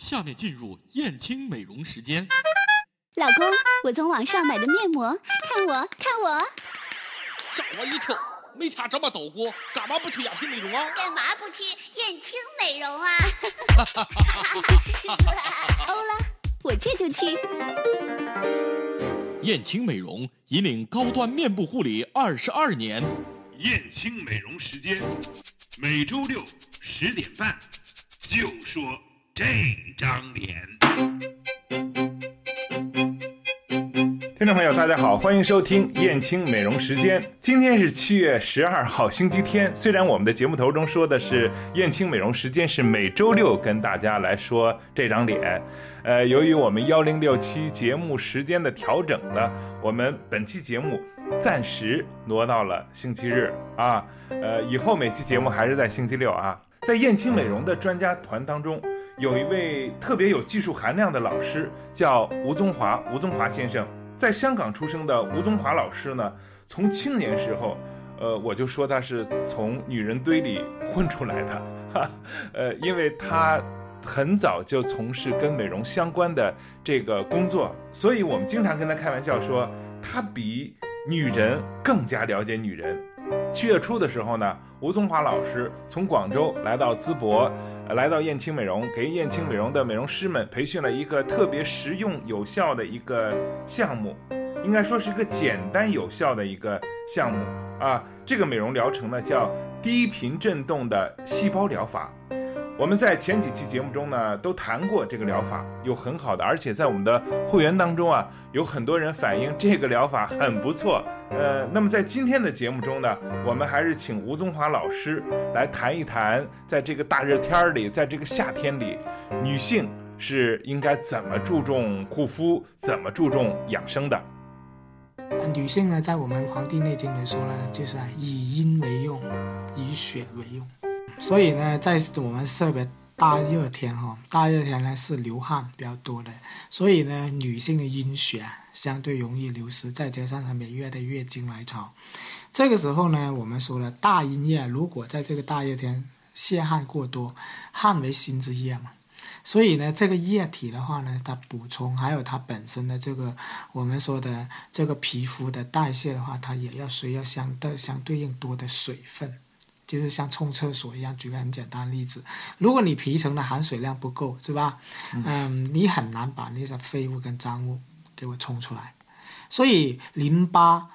下面进入燕青美容时间。老公，我从网上买的面膜，看我，看我，吓我一跳！没听这么捣鼓，干嘛不去燕青美容啊？干嘛不去燕青美容啊？欧啦，我这就去。燕青美容引领高端面部护理二十二年。燕青美容时间，每周六十点半，就说这张脸。听众朋友，大家好，欢迎收听燕青美容时间。今天是七月十二号，星期天。虽然我们的节目头中说的是燕青美容时间是每周六跟大家来说这张脸，呃，由于我们幺零六七节目时间的调整呢，我们本期节目暂时挪到了星期日啊。呃，以后每期节目还是在星期六啊。在燕青美容的专家团当中，有一位特别有技术含量的老师，叫吴宗华，吴宗华先生。在香港出生的吴宗华老师呢，从青年时候，呃，我就说他是从女人堆里混出来的，哈，呃，因为他很早就从事跟美容相关的这个工作，所以我们经常跟他开玩笑说，他比女人更加了解女人。七月初的时候呢，吴宗华老师从广州来到淄博，来到燕青美容，给燕青美容的美容师们培训了一个特别实用有效的一个项目，应该说是一个简单有效的一个项目啊。这个美容疗程呢叫低频振动的细胞疗法。我们在前几期节目中呢都谈过这个疗法，有很好的，而且在我们的会员当中啊，有很多人反映这个疗法很不错。呃，那么在今天的节目中呢，我们还是请吴宗华老师来谈一谈，在这个大热天里，在这个夏天里，女性是应该怎么注重护肤，怎么注重养生的。女性呢，在我们《黄帝内经》里说呢，就是以阴为用，以血为用。所以呢，在我们特别大热天哈，大热天呢是流汗比较多的，所以呢，女性的阴血相对容易流失，再加上她每月的月经来潮，这个时候呢，我们说了，大阴液如果在这个大热天泄汗过多，汗为心之液嘛，所以呢，这个液体的话呢，它补充还有它本身的这个我们说的这个皮肤的代谢的话，它也要需要相对相对应多的水分。就是像冲厕所一样，举个很简单的例子，如果你皮层的含水量不够，是吧？嗯，你很难把那些废物跟脏物给我冲出来。所以淋巴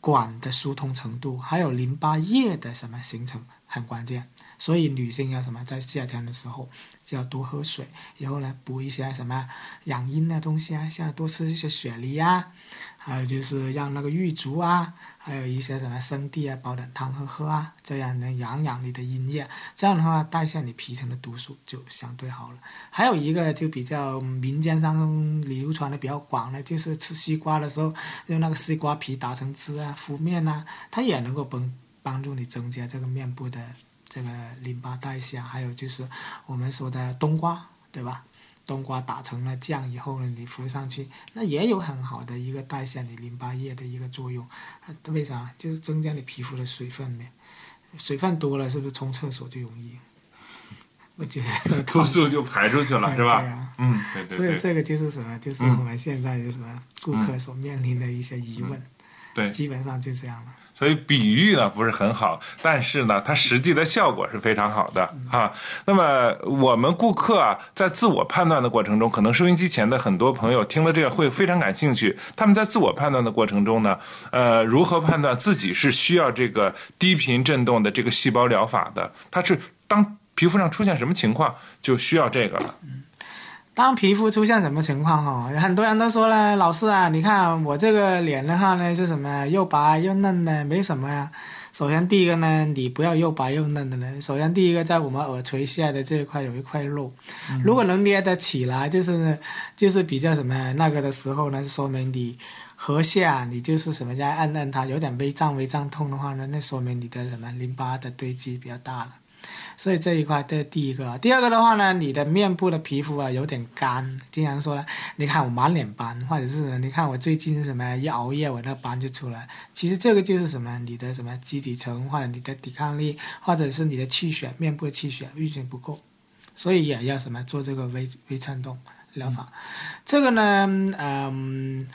管的疏通程度，还有淋巴液的什么形成很关键。所以女性要什么，在夏天的时候就要多喝水，然后呢补一些什么养阴的东西啊，像多吃一些雪梨啊，还有就是让那个玉竹啊。还有一些什么生地啊、煲点汤喝喝啊，这样能养养你的阴液，这样的话代谢你皮层的毒素就相对好了。还有一个就比较民间上流传的比较广的，就是吃西瓜的时候用那个西瓜皮打成汁啊敷面啊，它也能够帮帮助你增加这个面部的这个淋巴代谢。还有就是我们说的冬瓜，对吧？冬瓜打成了酱以后呢，你敷上去，那也有很好的一个代谢你淋巴液的一个作用。为啥？就是增加你皮肤的水分呗。水分多了，是不是冲厕所就容易？我觉得 毒素就排出去了，是吧？嗯，对对对。所以这个就是什么？就是我们现在就是什么顾客所面临的一些疑问。对，基本上就这样了。所以比喻呢不是很好，但是呢，它实际的效果是非常好的啊。那么我们顾客啊，在自我判断的过程中，可能收音机前的很多朋友听了这个会非常感兴趣。他们在自我判断的过程中呢，呃，如何判断自己是需要这个低频振动的这个细胞疗法的？它是当皮肤上出现什么情况就需要这个了。当皮肤出现什么情况哈？很多人都说了，老师啊，你看我这个脸的话呢是什么？又白又嫩的，没什么呀。首先第一个呢，你不要又白又嫩的呢。首先第一个，在我们耳垂下的这一块有一块肉，如果能捏得起来，就是就是比较什么那个的时候呢，说明你颌下你就是什么在按按它，有点微胀微胀痛的话呢，那说明你的什么淋巴的堆积比较大了。所以这一块这第一个，第二个的话呢，你的面部的皮肤啊有点干，经常说呢，你看我满脸斑，或者是你看我最近什么一熬夜，我那斑就出来。其实这个就是什么，你的什么基底层或者你的抵抗力，或者是你的气血，面部的气血运行不够，所以也要什么做这个微微颤动疗法。这个呢，嗯，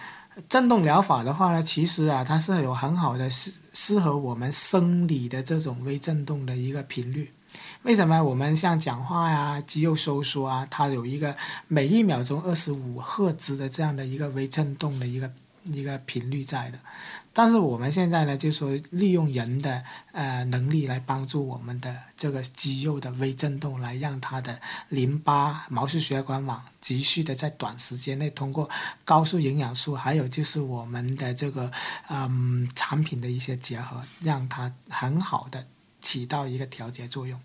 震动疗法的话呢，其实啊，它是有很好的适适合我们生理的这种微震动的一个频率。为什么我们像讲话呀、肌肉收缩啊，它有一个每一秒钟二十五赫兹的这样的一个微震动的一个一个频率在的？但是我们现在呢，就说利用人的呃能力来帮助我们的这个肌肉的微震动，来让它的淋巴、毛细血管网急需的在短时间内通过高速营养素，还有就是我们的这个嗯产品的一些结合，让它很好的起到一个调节作用。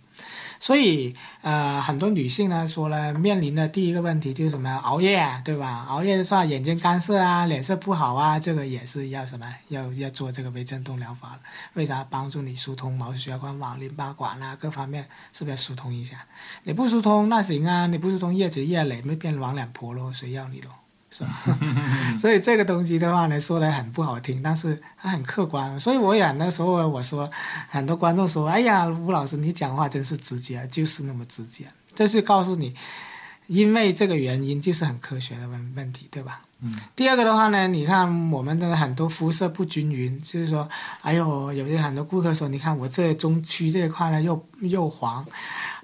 所以，呃，很多女性呢说呢，面临的第一个问题就是什么？熬夜，啊，对吧？熬夜的话，眼睛干涩啊，脸色不好啊，这个也是要什么？要要做这个微振动疗法。为啥？帮助你疏通毛细血管网、淋巴管啊，各方面是不是要疏通一下？你不疏通那行啊，你不疏通越积越累，没变黄脸婆咯，谁要你咯？是吧？所以这个东西的话呢，说的很不好听，但是它很客观。所以我也那时候我说，很多观众说：“哎呀，吴老师你讲话真是直接，就是那么直接。”这是告诉你，因为这个原因就是很科学的问问题，对吧？嗯。第二个的话呢，你看我们的很多肤色不均匀，就是说，哎呦，有些很多顾客说，你看我这中区这一块呢又又黄，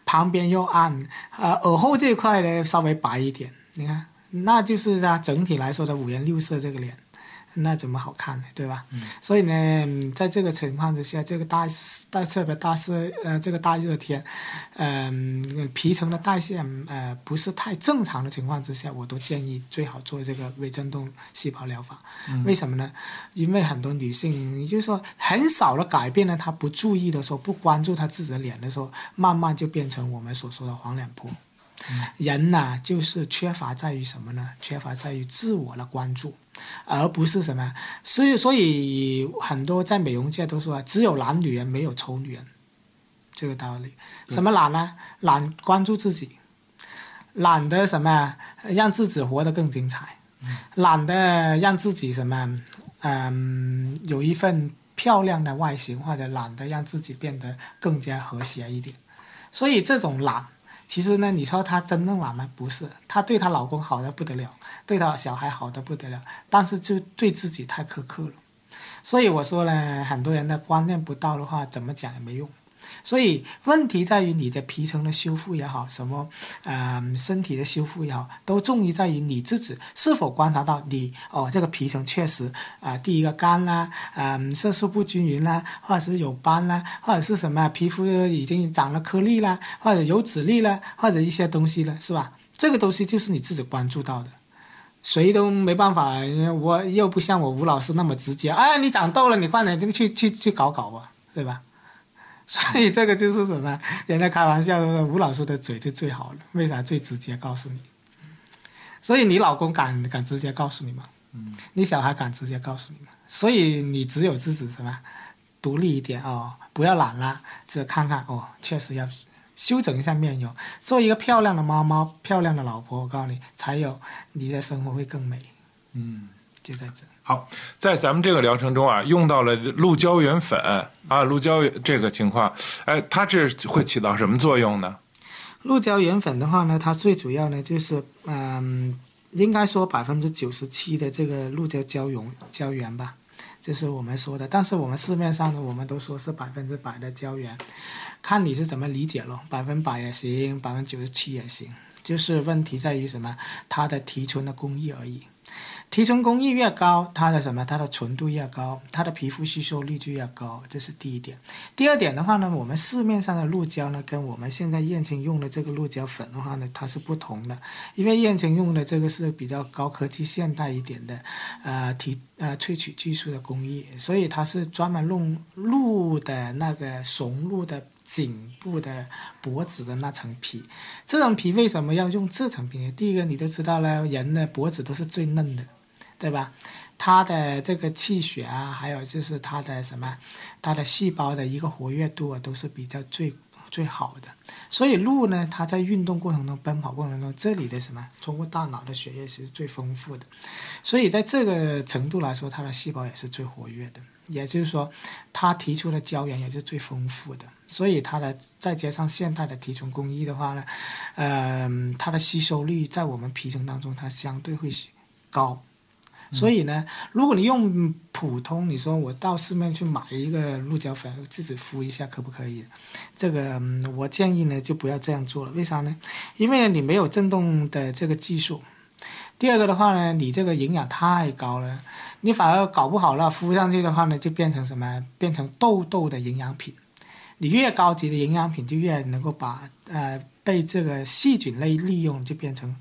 旁边又暗，呃，耳后这一块呢稍微白一点，你看。那就是它整体来说的五颜六色这个脸，那怎么好看呢？对吧？所以呢，在这个情况之下，这个大大特别大热呃这个大热天，嗯，皮层的代谢呃不是太正常的情况之下，我都建议最好做这个微振动细胞疗法。为什么呢？因为很多女性，也就是说很少的改变呢，她不注意的时候，不关注她自己的脸的时候，慢慢就变成我们所说的黄脸婆。人呐，就是缺乏在于什么呢？缺乏在于自我的关注，而不是什么。所以，所以很多在美容界都说，只有懒女人，没有丑女人，这个道理。什么懒呢？懒关注自己，懒得什么让自己活得更精彩，懒得让自己什么嗯有一份漂亮的外形，或者懒得让自己变得更加和谐一点。所以这种懒。其实呢，你说她真正懒吗？不是，她对她老公好的不得了，对她小孩好的不得了，但是就对自己太苛刻了。所以我说呢，很多人的观念不到的话，怎么讲也没用。所以问题在于你的皮层的修复也好，什么，嗯，身体的修复也好，都重于在于你自己是否观察到你哦，这个皮层确实啊，第一个干啦，嗯，色素不均匀啦，或者是有斑啦，或者是什么皮肤已经长了颗粒啦，或者有籽粒啦，或者一些东西了，是吧？这个东西就是你自己关注到的，谁都没办法，我又不像我吴老师那么直接，哎，你长痘了，你快点就去去去搞搞吧，对吧？所以这个就是什么？人家开玩笑说吴老师的嘴就最好了，为啥最直接告诉你？所以你老公敢敢直接告诉你吗？嗯。你小孩敢直接告诉你吗？所以你只有自己什么，独立一点哦，不要懒了，只看看哦，确实要修整一下面容，做一个漂亮的妈妈、漂亮的老婆，我告诉你，才有你的生活会更美。嗯，就在这。好，在咱们这个疗程中啊，用到了鹿胶原粉啊，鹿胶这个情况，哎，它这会起到什么作用呢？鹿胶原粉的话呢，它最主要呢就是，嗯，应该说百分之九十七的这个鹿胶胶原胶原吧，这是我们说的。但是我们市面上呢，我们都说是百分之百的胶原，看你是怎么理解咯，百分百也行，百分之九十七也行，就是问题在于什么？它的提纯的工艺而已。提纯工艺越高，它的什么？它的纯度越高，它的皮肤吸收率就越高，这是第一点。第二点的话呢，我们市面上的鹿胶呢，跟我们现在燕青用的这个鹿胶粉的话呢，它是不同的。因为燕青用的这个是比较高科技、现代一点的，呃提呃萃取技术的工艺，所以它是专门用鹿的那个雄鹿的。颈部的脖子的那层皮，这层皮为什么要用这层皮呢？第一个你都知道了，人的脖子都是最嫩的，对吧？它的这个气血啊，还有就是它的什么，它的细胞的一个活跃度啊，都是比较最最好的。所以鹿呢，它在运动过程中、奔跑过程中，这里的什么通过大脑的血液是最丰富的，所以在这个程度来说，它的细胞也是最活跃的。也就是说，它提出的胶原也是最丰富的。所以它的再加上现代的提纯工艺的话呢，呃，它的吸收率在我们皮层当中它相对会高。所以呢，如果你用普通，你说我到市面去买一个鹿角粉自己敷一下，可不可以？这个我建议呢就不要这样做了。为啥呢？因为你没有震动的这个技术。第二个的话呢，你这个营养太高了，你反而搞不好了，敷上去的话呢，就变成什么？变成痘痘的营养品。你越高级的营养品，就越能够把呃被这个细菌类利用，就变成。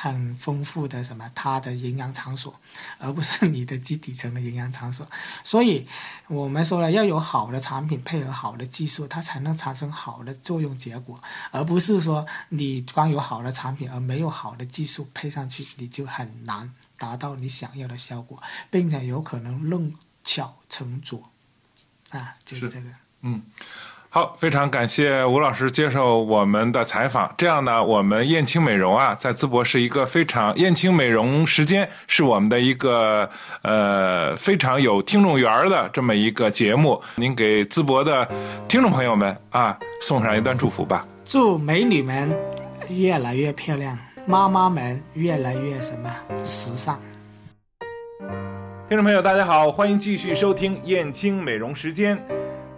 很丰富的什么，它的营养场所，而不是你的基底层的营养场所。所以，我们说了，要有好的产品配合好的技术，它才能产生好的作用结果，而不是说你光有好的产品而没有好的技术配上去，你就很难达到你想要的效果，并且有可能弄巧成拙。啊，就是这个。嗯。好，非常感谢吴老师接受我们的采访。这样呢，我们燕青美容啊，在淄博是一个非常燕青美容时间是我们的一个呃非常有听众缘的这么一个节目。您给淄博的听众朋友们啊送上一段祝福吧。祝美女们越来越漂亮，妈妈们越来越什么时尚。听众朋友，大家好，欢迎继续收听燕青美容时间。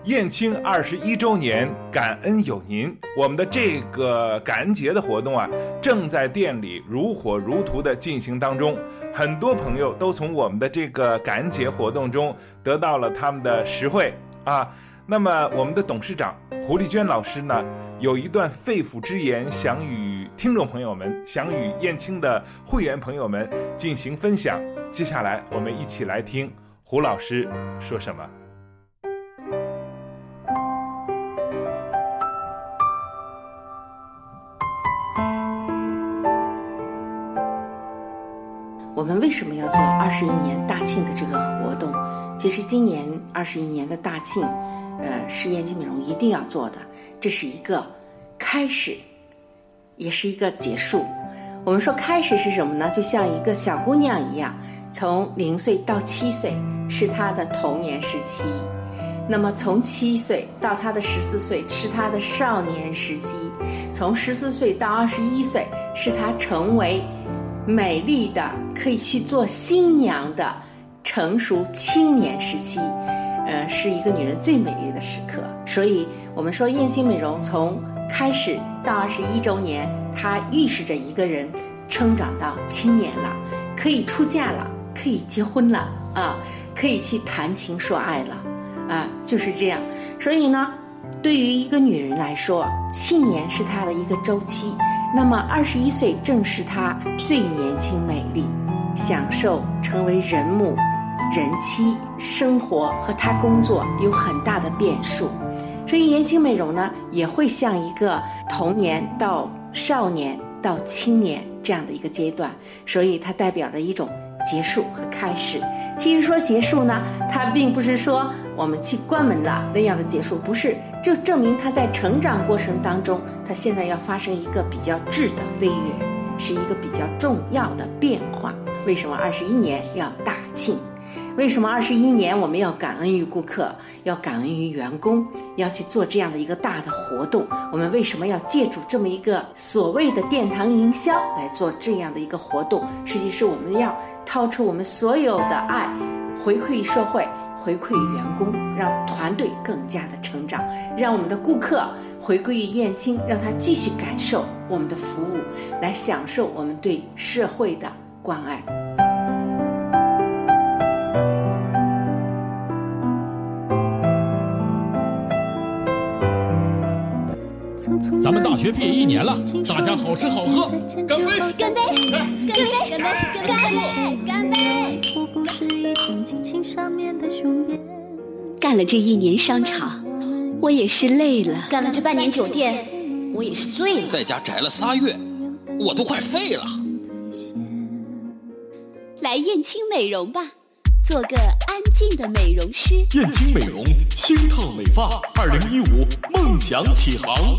燕青二十一周年，感恩有您。我们的这个感恩节的活动啊，正在店里如火如荼的进行当中。很多朋友都从我们的这个感恩节活动中得到了他们的实惠啊。那么，我们的董事长胡丽娟老师呢，有一段肺腑之言，想与听众朋友们，想与燕青的会员朋友们进行分享。接下来，我们一起来听胡老师说什么。我们为什么要做二十一年大庆的这个活动？其实今年二十一年的大庆，呃，是燕青美容一定要做的。这是一个开始，也是一个结束。我们说开始是什么呢？就像一个小姑娘一样，从零岁到七岁是她的童年时期，那么从七岁到她的十四岁是她的少年时期，从十四岁到二十一岁是她成为。美丽的可以去做新娘的成熟青年时期，呃，是一个女人最美丽的时刻。所以，我们说燕青美容从开始到二十一周年，它预示着一个人成长到青年了，可以出嫁了，可以结婚了啊，可以去谈情说爱了啊，就是这样。所以呢，对于一个女人来说，七年是她的一个周期。那么，二十一岁正是她最年轻、美丽、享受成为人母、人妻生活和她工作有很大的变数。所以，年轻美容呢，也会像一个童年到少年到青年这样的一个阶段。所以，它代表着一种结束和开始。其实说结束呢，它并不是说我们去关门了那样的结束，不是。这证明他在成长过程当中，他现在要发生一个比较质的飞跃，是一个比较重要的变化。为什么二十一年要大庆？为什么二十一年我们要感恩于顾客，要感恩于员工，要去做这样的一个大的活动？我们为什么要借助这么一个所谓的殿堂营销来做这样的一个活动？实际是我们要掏出我们所有的爱，回馈社会。回馈员工，让团队更加的成长，让我们的顾客回归于燕青，让他继续感受我们的服务，来享受我们对社会的关爱。咱们大学毕业一年了，大家好吃好喝，干杯！干杯！干杯！干杯！干杯！干杯！干了这一年商场，我也是累了；干了这半年酒店，我也是醉了。在家宅了仨月，我都快废了。来燕青美容吧。做个安静的美容师。燕青美容，星烫美发，二零一五梦想起航。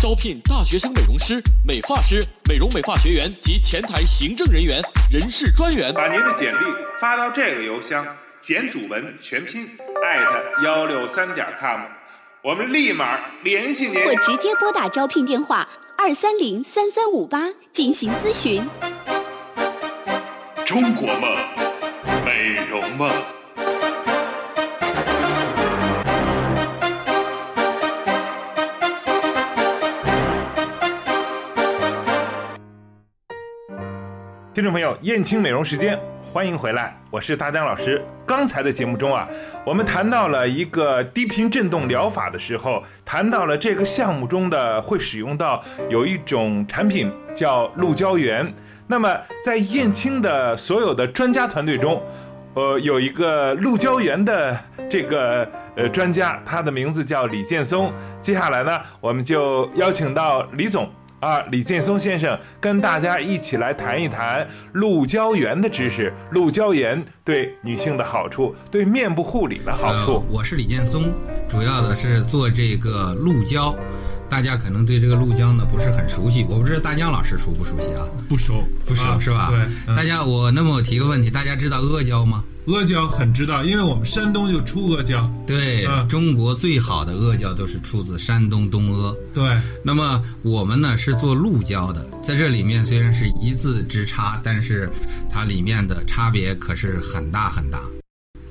招聘大学生美容师、美发师、美容美发学员及前台行政人员、人事专员。把您的简历发到这个邮箱：简祖文全拼艾特幺六三点 com，我们立马联系您。或直接拨打招聘电话二三零三三五八进行咨询。中国梦，美容梦。听众朋友，燕青美容时间，欢迎回来，我是大江老师。刚才的节目中啊，我们谈到了一个低频振动疗法的时候，谈到了这个项目中的会使用到有一种产品叫鹿胶原。那么在燕青的所有的专家团队中，呃，有一个鹿胶原的这个呃专家，他的名字叫李建松。接下来呢，我们就邀请到李总。啊，李建松先生跟大家一起来谈一谈鹿胶原的知识，鹿胶原对女性的好处，对面部护理的好处。我是李建松，主要的是做这个鹿胶。大家可能对这个鹿胶呢不是很熟悉，我不知道大江老师熟不熟悉啊？不熟，不熟、啊是吧？对，嗯大家我那么我提个问题，大家知道阿胶吗？阿胶很知道，因为我们山东就出阿胶。对，嗯中国最好的阿胶都是出自山东东阿。对，那么我们呢是做鹿胶的，在这里面虽然是一字之差，但是它里面的差别可是很大很大。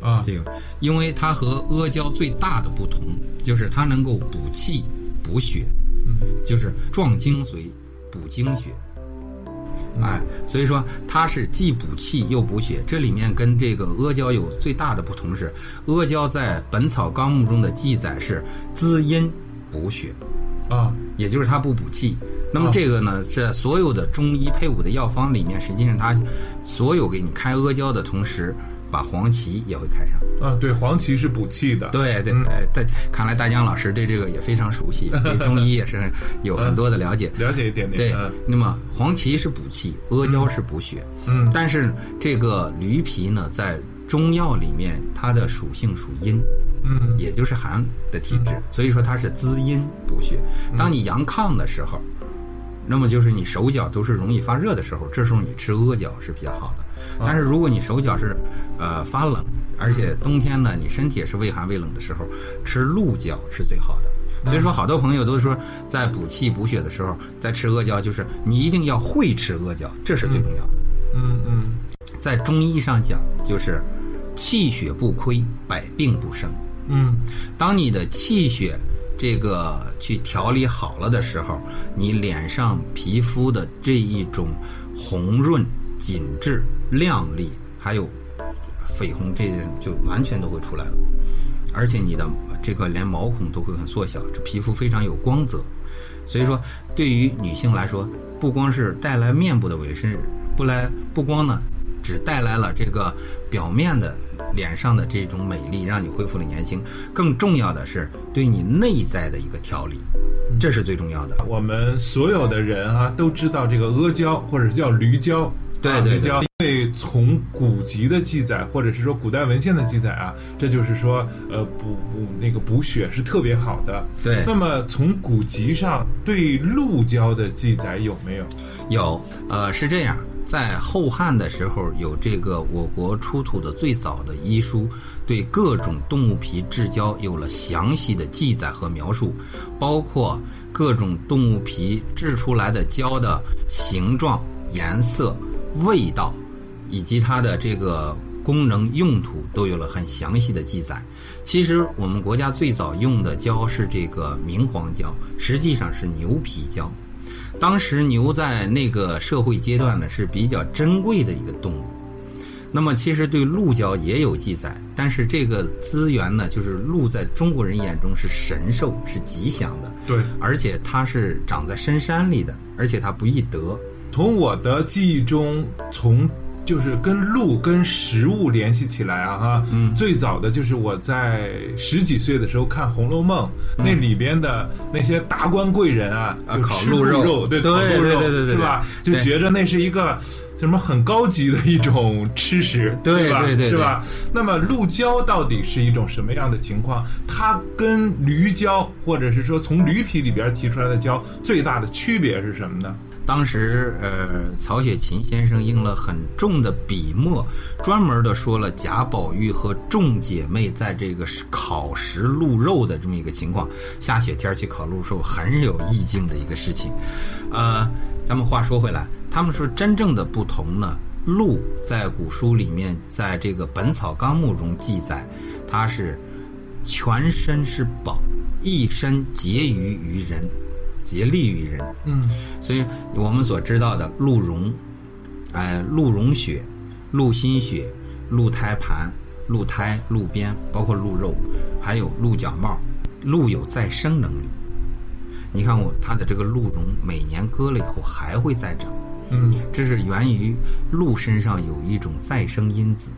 啊，这个，因为它和阿胶最大的不同就是它能够补气、补血，嗯，就是壮精髓、补精血。哎，所以说它是既补气又补血，这里面跟这个阿胶有最大的不同是，阿胶在《本草纲目》中的记载是滋阴补血，啊，也就是它不补气。那么这个呢，在所有的中医配伍的药方里面，实际上它所有给你开阿胶的同时，把黄芪也会开上。啊，对，黄芪是补气的。对对，嗯哎，对，看来大江老师对这个也非常熟悉，对中医也是很有很多的了解。了解一点点。对嗯，那么黄芪是补气，阿胶是补血。嗯但是这个驴皮呢，在中药里面它的属性属阴，嗯也就是寒的体质，所以说它是滋阴补血。当你阳亢的时候，那么就是你手脚都是容易发热的时候，这时候你吃阿胶是比较好的。但是如果你手脚是呃发冷，而且冬天呢你身体也是畏寒畏冷的时候，吃鹿角是最好的。所以说，好多朋友都说，在补气补血的时候，在吃阿胶，就是你一定要会吃阿胶，这是最重要的。嗯嗯在中医上讲，就是气血不亏，百病不生。嗯当你的气血这个去调理好了的时候，你脸上皮肤的这一种红润、紧致、亮丽，还有绯红，这就完全都会出来了。而且你的这个连毛孔都会很缩小，这皮肤非常有光泽。所以说，对于女性来说，不光是带来面部的卫生，不来不光呢，只带来了这个表面的脸上的这种美丽，让你恢复了年轻。更重要的是对你内在的一个调理，这是最重要的。我们所有的人啊都知道这个阿胶或者叫驴胶。啊对对驴胶，因为从古籍的记载，或者是说古代文献的记载啊，这就是说，呃，补补那个补血是特别好的。对那么从古籍上对鹿胶的记载有没有？有，呃，是这样，在后汉的时候，有这个我国出土的最早的医书，对各种动物皮制胶有了详细的记载和描述，包括各种动物皮制出来的胶的形状、颜色、味道，以及它的这个功能用途都有了很详细的记载。其实我们国家最早用的胶是这个明黄胶，实际上是牛皮胶。当时牛在那个社会阶段呢是比较珍贵的一个动物。那么其实对鹿胶也有记载，但是这个资源呢，就是鹿在中国人眼中是神兽，是吉祥的，对，而且它是长在深山里的，而且它不易得。从我的记忆中，从就是跟鹿跟食物联系起来啊哈。嗯最早的就是我在十几岁的时候看《红楼梦》，那里边的那些达官贵人啊，就吃烤鹿肉肉，对，对烤鹿肉，对对对对对是吧？就对觉着那是一个。什么很高级的一种吃食，吧？对对对是吧？那么鹿胶到底是一种什么样的情况？它跟驴胶，或者是说从驴皮里边提出来的胶，最大的区别是什么呢？当时，呃，曹雪芹先生用了很重的笔墨，专门的说了贾宝玉和众姐妹在这个烤食鹿肉的这么一个情况。下雪天去烤鹿肉，很有意境的一个事情。呃，咱们话说回来，他们说真正的不同呢，鹿在古书里面，在这个《本草纲目》中记载，它是全身是宝，一身结于于人，竭利于人。嗯所以我们所知道的鹿茸，哎，鹿茸血、鹿心血、鹿胎盘、鹿胎、鹿鞭，包括鹿肉，还有鹿角帽，鹿有再生能力。你看我它的这个鹿茸，每年割了以后还会再长，嗯这是源于鹿身上有一种再生因子。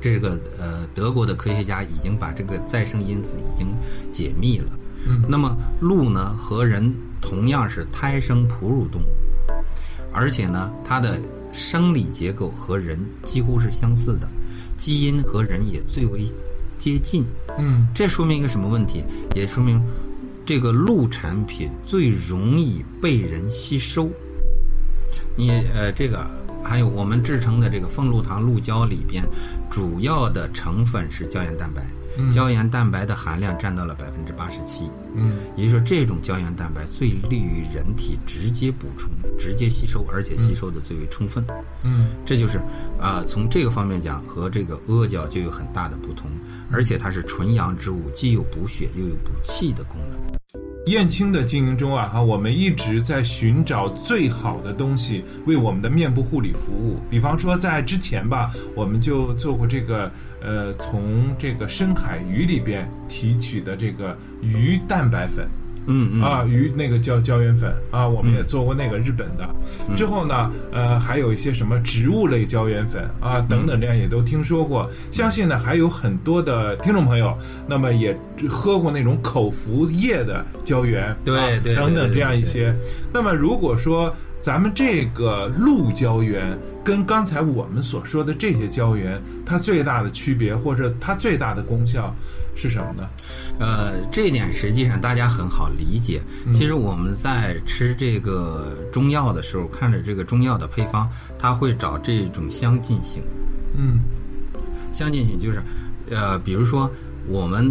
这个呃，德国的科学家已经把这个再生因子已经解密了。嗯那么鹿呢和人同样是胎生哺乳动物，而且呢它的生理结构和人几乎是相似的，基因和人也最为接近。嗯这说明一个什么问题？也说明这个鹿产品最容易被人吸收。你呃，这个还有我们制成的这个凤鹿糖鹿胶里边，主要的成分是胶原蛋白，嗯胶原蛋白的含量占到了百分之八十七。嗯也就是说，这种胶原蛋白最利于人体直接补充、直接吸收，而且吸收的最为充分。嗯这就是啊、从这个方面讲，和这个阿胶就有很大的不同，而且它是纯阳之物，既有补血又有补气的功能。燕青的经营中啊，哈，我们一直在寻找最好的东西为我们的面部护理服务。比方说，在之前吧，我们就做过这个，呃，从这个深海鱼里边提取的这个鱼蛋白粉。嗯嗯啊，鱼那个胶胶原粉啊，我们也做过那个日本的。之后呢，呃，还有一些什么植物类胶原粉啊等等，这样也都听说过。相信呢，还有很多的听众朋友，那么也喝过那种口服液的胶原，对对等等这样一些。那么如果说咱们这个鹿胶原跟刚才我们所说的这些胶原，它最大的区别或者它最大的功效是什么呢？呃，这一点实际上大家很好理解。其实我们在吃这个中药的时候，看着这个中药的配方，它会找这种相近性。嗯相近性就是，呃，比如说我们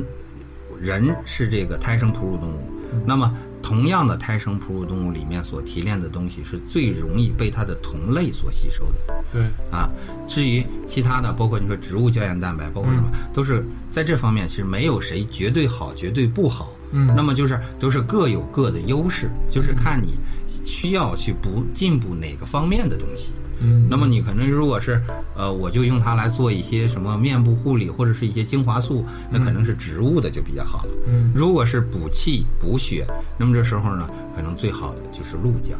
人是这个胎生哺乳动物，那么同样的胎生哺乳动物里面所提炼的东西是最容易被它的同类所吸收的。对，啊，至于其他的，包括你说植物胶原蛋白，包括什么，都是在这方面其实没有谁绝对好，绝对不好。嗯那么就是都是各有各的优势，就是看你需要去补进步哪个方面的东西。嗯那么你可能如果是呃，我就用它来做一些什么面部护理或者是一些精华素，那可能是植物的就比较好了。嗯如果是补气补血，那么这时候呢，可能最好的就是鹿角。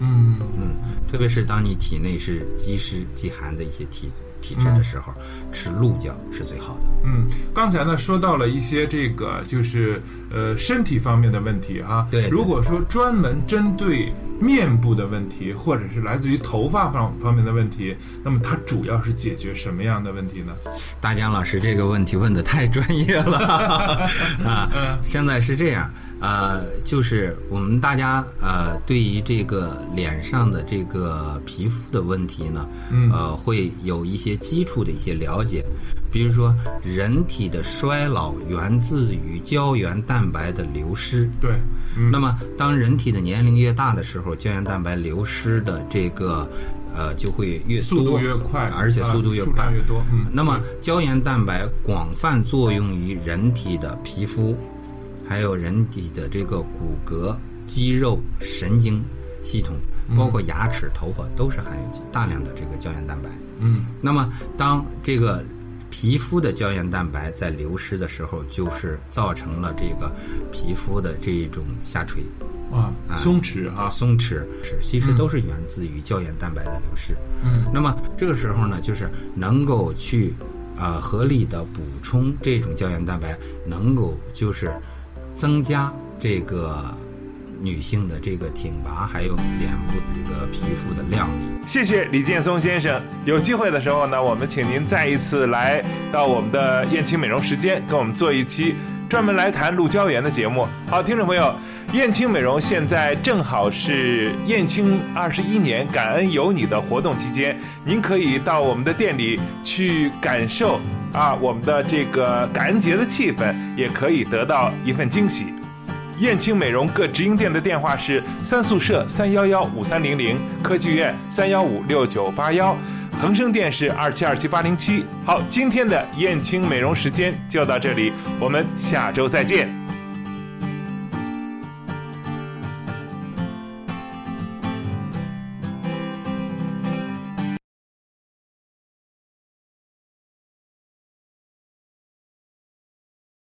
嗯嗯，特别是当你体内是积湿积寒的一些体体质的时候，吃鹿胶是最好的。嗯，刚才呢说到了一些这个就是呃身体方面的问题啊。对对如果说专门针对面部的问题，或者是来自于头发方方面的问题，那么它主要是解决什么样的问题呢？大江老师这个问题问的太专业了啊！现在是这样，呃，就是我们大家呃对于这个脸上的这个皮肤的问题呢，嗯呃，会有一些基础的一些了解，比如说人体的衰老源自于胶原蛋白的流失。对，嗯。那么，当人体的年龄越大的时候，胶原蛋白流失的这个呃就会越多，速度越快而且速度越快，量越多嗯。那么，胶原蛋白广泛作用于人体的皮肤，还有人体的这个骨骼、肌肉、神经系统，包括牙齿、头发，都是含有大量的这个胶原蛋白。嗯。那么，当这个皮肤的胶原蛋白在流失的时候，就是造成了这个皮肤的这种下垂。啊，松弛啊，松弛其实都是源自于胶原蛋白的流失。嗯，那么这个时候呢，就是能够去呃合理的补充这种胶原蛋白，能够就是增加这个女性的这个挺拔，还有脸部的这个皮肤的亮丽。谢谢李建松先生。有机会的时候呢，我们请您再一次来到我们的燕青美容时间，跟我们做一期专门来谈鹿胶原的节目。好，听众朋友，燕青美容现在正好是燕青二十一年感恩有你的活动期间，您可以到我们的店里去感受啊我们的这个感恩节的气氛，也可以得到一份惊喜。燕青美容各直营店的电话是三宿舍三幺幺五三零零，科技院三幺五六九八幺，恒生店是二七二七八零七。好，今天的燕青美容时间就到这里，我们下周再见。